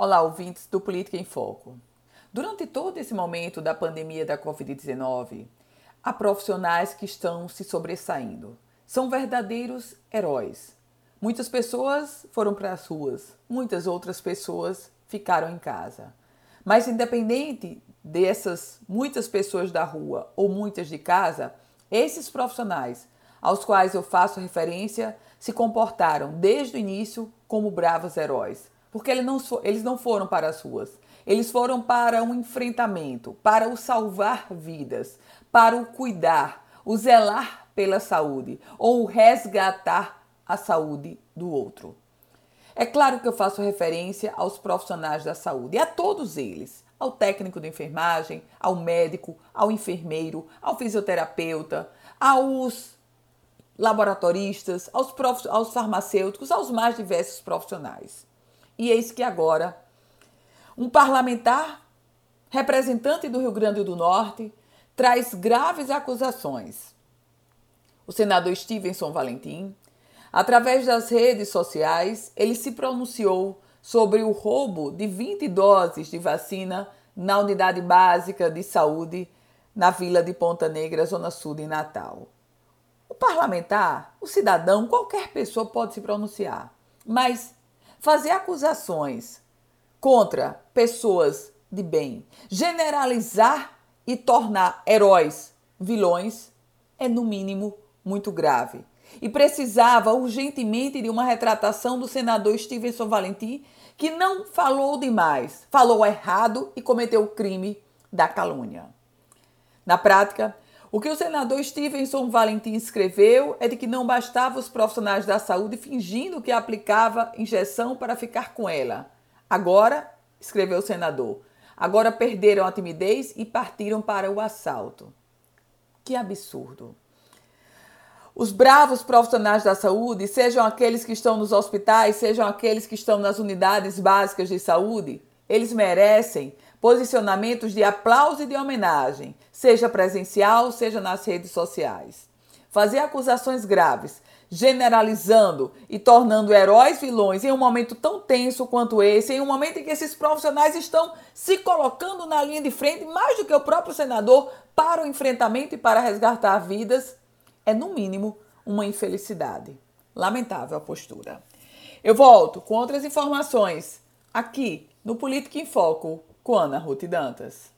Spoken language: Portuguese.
Olá, ouvintes do Política em Foco. Durante todo esse momento da pandemia da Covid-19, há profissionais que estão se sobressaindo. São verdadeiros heróis. Muitas pessoas foram para as ruas, muitas outras pessoas ficaram em casa. Mas, independente dessas muitas pessoas da rua ou muitas de casa, esses profissionais aos quais eu faço referência se comportaram desde o início como bravos heróis porque eles não, eles não foram para as ruas. Eles foram para um enfrentamento, para o salvar vidas, para o cuidar, o zelar pela saúde ou o resgatar a saúde do outro. É claro que eu faço referência aos profissionais da saúde, a todos eles, ao técnico de enfermagem, ao médico, ao enfermeiro, ao fisioterapeuta, aos laboratoristas, aos, aos farmacêuticos, aos mais diversos profissionais. E eis que agora um parlamentar, representante do Rio Grande do Norte, traz graves acusações. O senador Stevenson Valentim, através das redes sociais, ele se pronunciou sobre o roubo de 20 doses de vacina na unidade básica de saúde na vila de Ponta Negra, Zona Sul de Natal. O parlamentar, o cidadão, qualquer pessoa pode se pronunciar, mas fazer acusações contra pessoas de bem, generalizar e tornar heróis vilões é, no mínimo, muito grave. E precisava urgentemente de uma retratação do senador Stevenson Valentim, que não falou demais, falou errado e cometeu o crime da calúnia. Na prática, o que o senador Stevenson Valentim escreveu é de que não bastava os profissionais da saúde fingindo que aplicava injeção para ficar com ela. Agora, escreveu o senador, agora perderam a timidez e partiram para o assalto. Que absurdo! Os bravos profissionais da saúde, sejam aqueles que estão nos hospitais, sejam aqueles que estão nas unidades básicas de saúde, eles merecem posicionamentos de aplauso e de homenagem, seja presencial, seja nas redes sociais. Fazer acusações graves, generalizando e tornando heróis vilões em um momento tão tenso quanto esse, em um momento em que esses profissionais estão se colocando na linha de frente, mais do que o próprio senador, para o enfrentamento e para resgatar vidas, é no mínimo uma infelicidade. Lamentável a postura. Eu volto com outras informações aqui no Política em Foco com Ana Ruth Dantas.